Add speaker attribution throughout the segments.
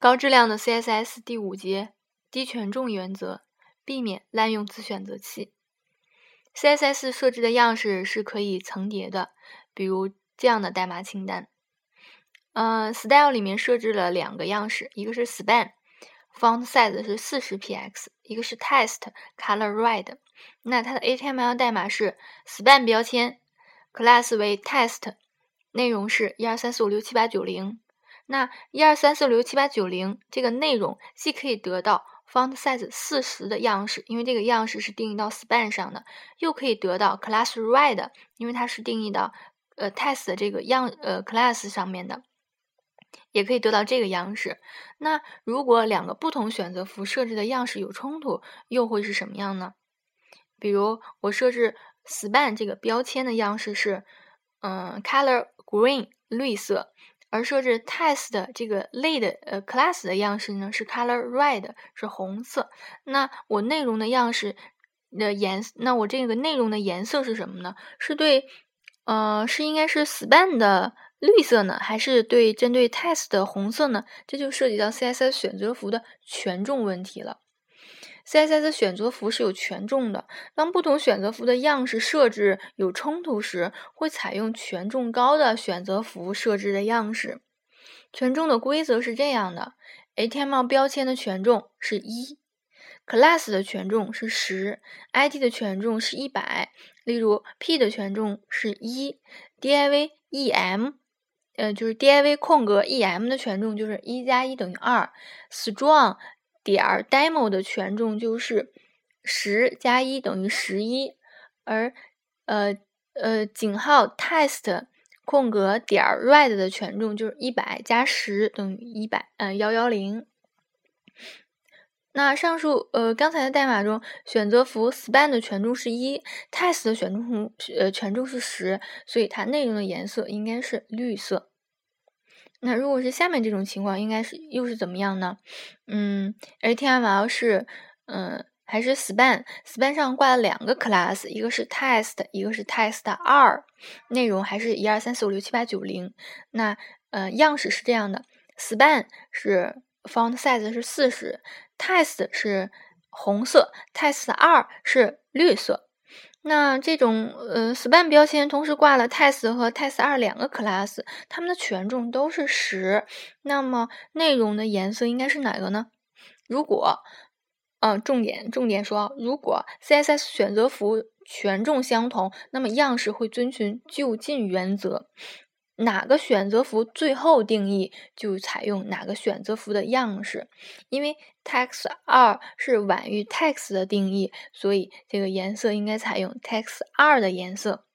Speaker 1: 高质量的 CSS 第五节低权重原则，避免滥用子选择器。CSS 设置的样式是可以层叠的，比如这样的代码清单。嗯，Style 里面设置了两个样式，一个是 Span，Font Size 是四十 px，一个是 test color Red。那它的 HTML 代码是 Span 标签，Class 为 test，内容是一二三四五六七八九零。那一二三四五六七八九零这个内容既可以得到 font size 四十的样式，因为这个样式是定义到 span 上的，又可以得到 class red，因为它是定义到呃 text 这个样呃 class 上面的，也可以得到这个样式。那如果两个不同选择符设置的样式有冲突，又会是什么样呢？比如我设置 span 这个标签的样式是嗯 color green 绿色。而设置 test 这个类的呃 class 的样式呢是 color red 是红色。那我内容的样式的颜，那我这个内容的颜色是什么呢？是对，呃，是应该是 span 的绿色呢，还是对针对 test 的红色呢？这就涉及到 CSS 选择符的权重问题了。CSS 选择符是有权重的，当不同选择符的样式设置有冲突时，会采用权重高的选择符设置的样式。权重的规则是这样的：HTML 标签的权重是一，class 的权重是十，ID 的权重是一百。例如，p 的权重是一，div em，呃，就是 div 空格 em 的权重就是一加一等于二，strong。点儿 demo 的权重就是十加一等于十一，而呃呃井号 test 空格点儿 red 的权重就是一百加十等于一百，呃幺幺零。那上述呃刚才的代码中，选择符 span 的权重是一，test 的权重呃权重是十，所以它内容的颜色应该是绿色。那如果是下面这种情况，应该是又是怎么样呢？嗯，HTML 是嗯还是 span？span 上挂了两个 class，一个是 test，一个是 test 二，内容还是一二三四五六七八九零。那呃样式是这样的：span 是 font size 是四十，test 是红色，test 二是绿色。那这种呃，span 标签同时挂了 test 和 test 二两个 class，它们的权重都是十。那么内容的颜色应该是哪个呢？如果，嗯，重点重点说，如果 CSS 选择符权重相同，那么样式会遵循就近原则。哪个选择符最后定义就采用哪个选择符的样式，因为 text 二是晚于 text 的定义，所以这个颜色应该采用 text 二的颜色。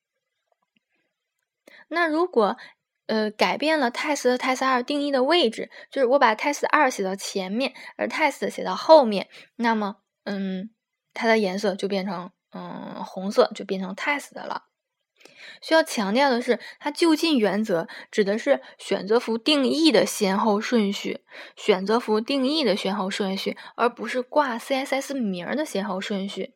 Speaker 1: 那如果呃改变了 text 和 text 二定义的位置，就是我把 text 二写到前面，而 text 写到后面，那么嗯它的颜色就变成嗯红色，就变成 text 的了。需要强调的是，它就近原则指的是选择符定义的先后顺序，选择符定义的先后顺序，而不是挂 CSS 名的先后顺序。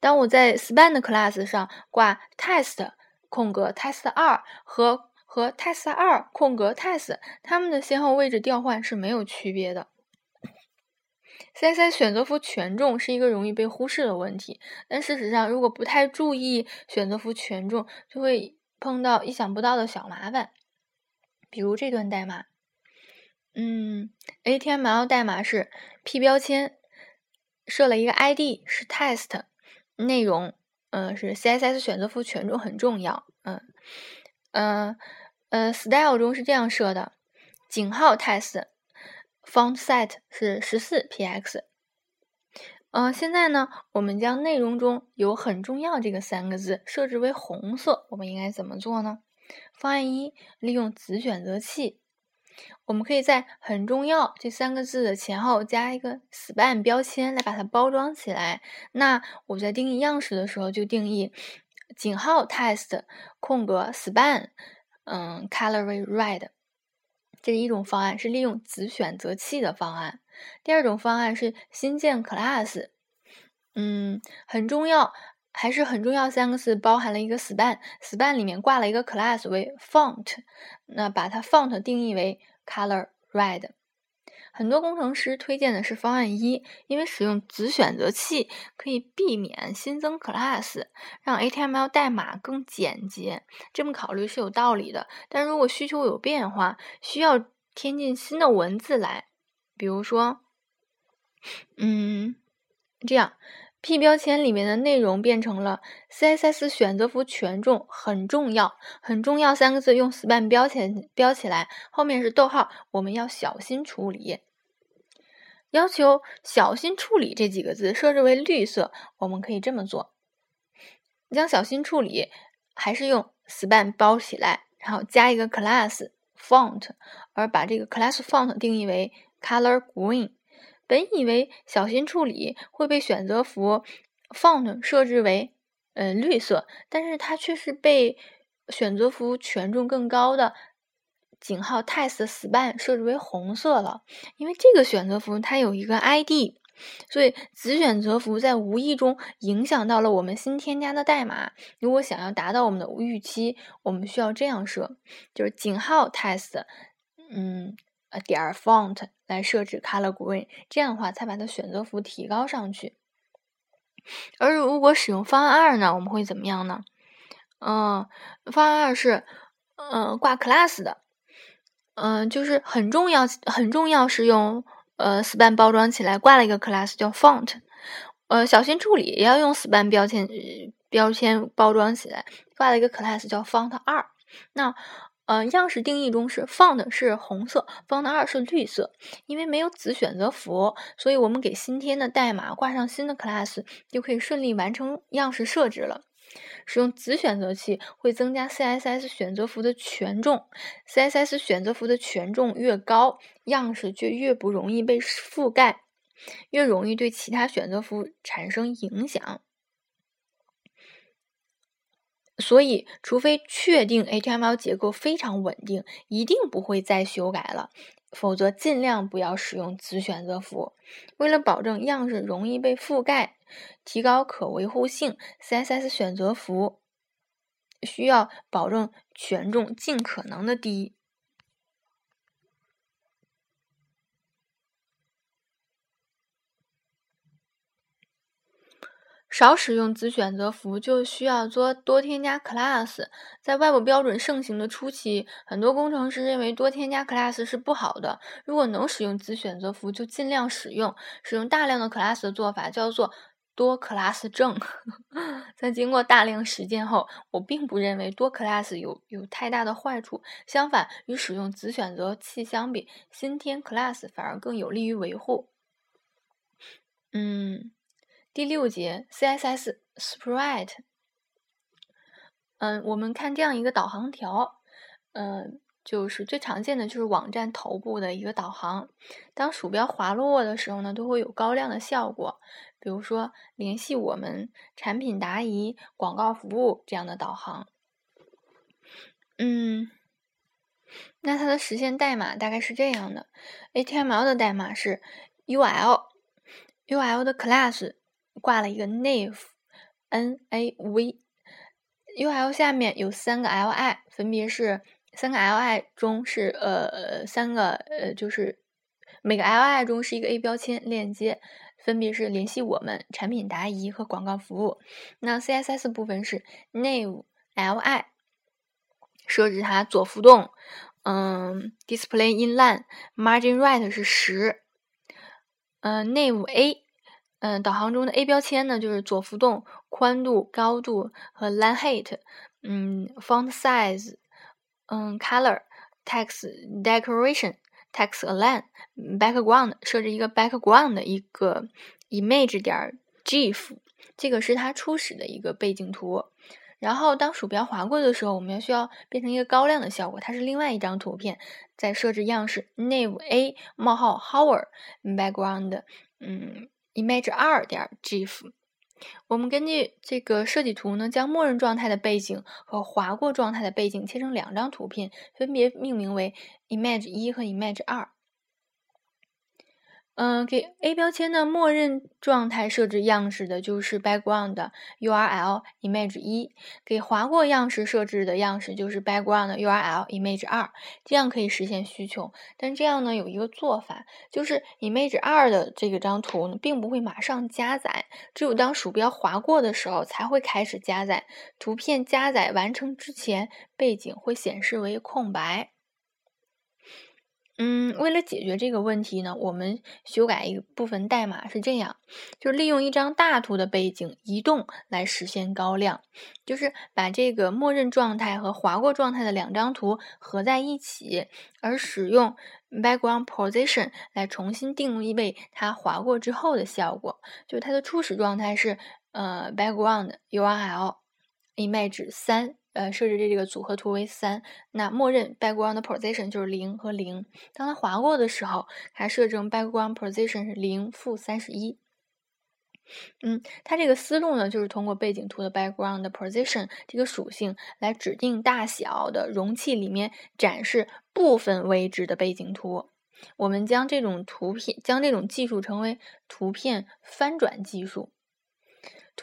Speaker 1: 当我在 span 的 class 上挂 test 空格 test 二和和 test 二空格 test，它们的先后位置调换是没有区别的。CSS 选择符权重是一个容易被忽视的问题，但事实上，如果不太注意选择符权重，就会碰到意想不到的小麻烦。比如这段代码，嗯，HTML 代码是 p 标签设了一个 ID 是 test，内容，嗯，是 CSS 选择符权重很重要，嗯，嗯，呃，style 中是这样设的，井号 test。Font size 是十四 px。嗯，现在呢，我们将内容中有“很重要”这个三个字设置为红色，我们应该怎么做呢？方案一，利用子选择器，我们可以在“很重要”这三个字的前后加一个 span 标签来把它包装起来。那我在定义样式的时候就定义井号 test 空格 span，嗯，color red。这是一种方案，是利用子选择器的方案。第二种方案是新建 class，嗯，很重要，还是很重要三个字包含了一个 span，span 里面挂了一个 class 为 font，那把它 font 定义为 color red。很多工程师推荐的是方案一，因为使用子选择器可以避免新增 class，让 HTML 代码更简洁。这么考虑是有道理的。但如果需求有变化，需要添进新的文字来，比如说，嗯，这样。P 标签里面的内容变成了 CSS 选择符权重很重要，很重要三个字用 span 标签标起来，后面是逗号，我们要小心处理。要求小心处理这几个字设置为绿色，我们可以这么做：将小心处理还是用 span 包起来，然后加一个 class font，而把这个 class font 定义为 color green。本以为小心处理会被选择符 font 设置为呃绿色，但是它却是被选择符权重更高的井号 test span 设置为红色了。因为这个选择符它有一个 ID，所以子选择符在无意中影响到了我们新添加的代码。如果想要达到我们的预期，我们需要这样设，就是井号 test，嗯。呃，点 font 来设置 color green，这样的话才把它选择符提高上去。而如果使用方案二呢，我们会怎么样呢？嗯，方案二是嗯挂 class 的，嗯，就是很重要很重要是用呃 span 包装起来挂了一个 class 叫 font，呃，小心处理也要用 span 标签标签包装起来挂了一个 class 叫 font 二，那。嗯，样式定义中是 font 是红色，font 二是绿色。因为没有子选择符，所以我们给新添的代码挂上新的 class，就可以顺利完成样式设置了。使用子选择器会增加 CSS 选择符的权重，CSS 选择符的权重越高，样式就越不容易被覆盖，越容易对其他选择符产生影响。所以，除非确定 HTML 结构非常稳定，一定不会再修改了，否则尽量不要使用子选择符。为了保证样式容易被覆盖，提高可维护性，CSS 选择符需要保证权重尽可能的低。少使用子选择符，就需要多多添加 class。在外部标准盛行的初期，很多工程师认为多添加 class 是不好的。如果能使用子选择符，就尽量使用。使用大量的 class 的做法叫做多 class 症。在经过大量实践后，我并不认为多 class 有有太大的坏处。相反，与使用子选择器相比，新添 class 反而更有利于维护。嗯。第六节 CSS Sprite，嗯，我们看这样一个导航条，嗯，就是最常见的就是网站头部的一个导航。当鼠标滑落的时候呢，都会有高亮的效果。比如说联系我们、产品答疑、广告服务这样的导航。嗯，那它的实现代码大概是这样的：HTML 的代码是 UL，UL 的 class。挂了一个 nav，n a v，ul 下面有三个 li，分别是三个 li 中是呃三个呃就是每个 li 中是一个 a 标签链接，分别是联系我们、产品答疑和广告服务。那 css 部分是 nav li，设置它左浮动，嗯，display inline，margin right 是十，嗯，Nave a。嗯，导航中的 A 标签呢，就是左浮动、宽度、高度和 line height。嗯，font size，嗯，color、text decoration、text align、background，设置一个 background 的一个 image 点 gif，这个是它初始的一个背景图。然后当鼠标划过的时候，我们要需要变成一个高亮的效果，它是另外一张图片。再设置样式 nav a 冒号 hover background，嗯。Image 二点 gif，我们根据这个设计图呢，将默认状态的背景和划过状态的背景切成两张图片，分别命名为 image 一和 image 二。嗯，给 A 标签的默认状态设置样式的就是 background URL image 一，给划过样式设置的样式就是 background URL image 二，这样可以实现需求。但这样呢，有一个做法，就是 image 二的这个张图呢，并不会马上加载，只有当鼠标划过的时候才会开始加载。图片加载完成之前，背景会显示为空白。嗯，为了解决这个问题呢，我们修改一部分代码是这样，就利用一张大图的背景移动来实现高亮，就是把这个默认状态和划过状态的两张图合在一起，而使用 background position 来重新定位它划过之后的效果，就它的初始状态是呃 background URL image 三。呃，设置的这个组合图为三，那默认 background position 就是零和零。当它划过的时候，它设成 background position 是零负三十一。嗯，它这个思路呢，就是通过背景图的 background position 这个属性来指定大小的容器里面展示部分位置的背景图。我们将这种图片，将这种技术称为图片翻转技术。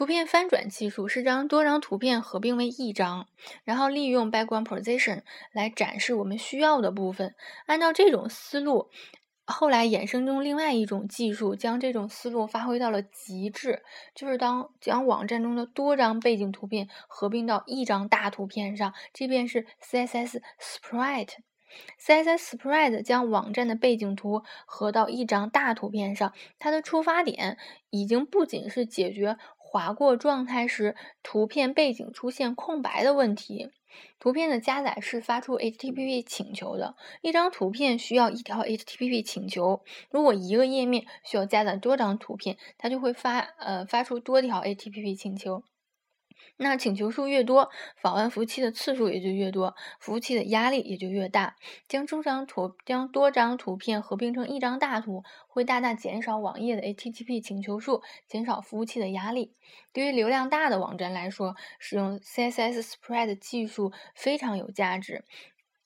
Speaker 1: 图片翻转技术是将多张图片合并为一张，然后利用 background position 来展示我们需要的部分。按照这种思路，后来衍生出另外一种技术，将这种思路发挥到了极致，就是当将网站中的多张背景图片合并到一张大图片上，这便是 CSS Sprite。CSS Sprite 将网站的背景图合到一张大图片上，它的出发点已经不仅是解决划过状态时图片背景出现空白的问题。图片的加载是发出 HTTP 请求的，一张图片需要一条 HTTP 请求。如果一个页面需要加载多张图片，它就会发呃发出多条 HTTP 请求。那请求数越多，访问服务器的次数也就越多，服务器的压力也就越大。将多张图将多张图片合并成一张大图，会大大减少网页的 HTTP 请求数，减少服务器的压力。对于流量大的网站来说，使用 CSS Spread 技术非常有价值。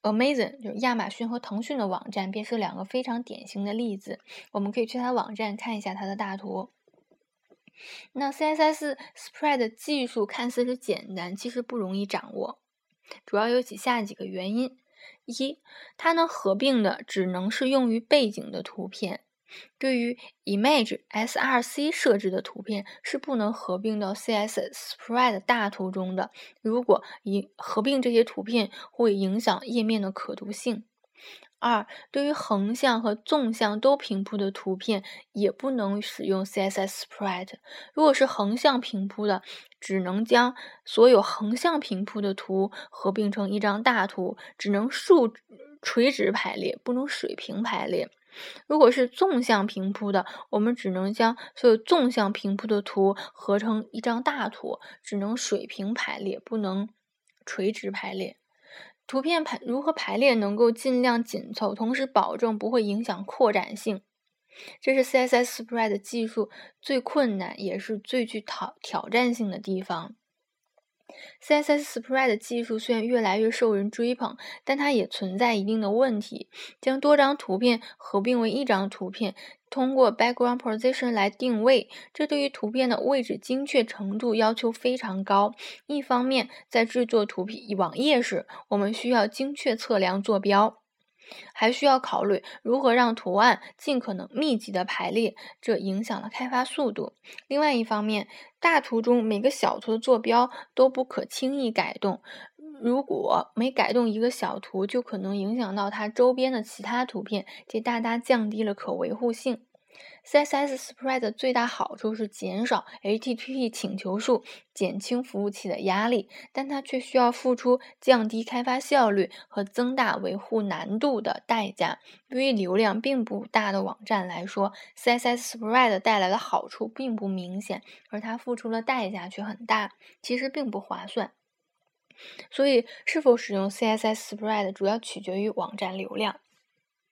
Speaker 1: Amazon 就是亚马逊和腾讯的网站，便是两个非常典型的例子。我们可以去它的网站看一下它的大图。那 CSS Spread 技术看似是简单，其实不容易掌握，主要有以下几个原因：一，它能合并的只能是用于背景的图片，对于 Image src 设置的图片是不能合并到 CSS Spread 大图中的。如果一合并这些图片，会影响页面的可读性。二，对于横向和纵向都平铺的图片，也不能使用 CSS Sprite。如果是横向平铺的，只能将所有横向平铺的图合并成一张大图，只能竖垂直排列，不能水平排列。如果是纵向平铺的，我们只能将所有纵向平铺的图合成一张大图，只能水平排列，不能垂直排列。图片排如何排列能够尽量紧凑，同时保证不会影响扩展性，这是 CSS Spread 技术最困难也是最具挑挑战性的地方。CSS Spread 技术虽然越来越受人追捧，但它也存在一定的问题。将多张图片合并为一张图片，通过 Background Position 来定位，这对于图片的位置精确程度要求非常高。一方面，在制作图片网页时，我们需要精确测量坐标。还需要考虑如何让图案尽可能密集的排列，这影响了开发速度。另外一方面，大图中每个小图的坐标都不可轻易改动，如果每改动一个小图，就可能影响到它周边的其他图片，这大大降低了可维护性。CSS Spread 的最大好处是减少 HTTP 请求数，减轻服务器的压力，但它却需要付出降低开发效率和增大维护难度的代价。对于流量并不大的网站来说，CSS Spread 带来的好处并不明显，而它付出的代价却很大，其实并不划算。所以，是否使用 CSS Spread 主要取决于网站流量。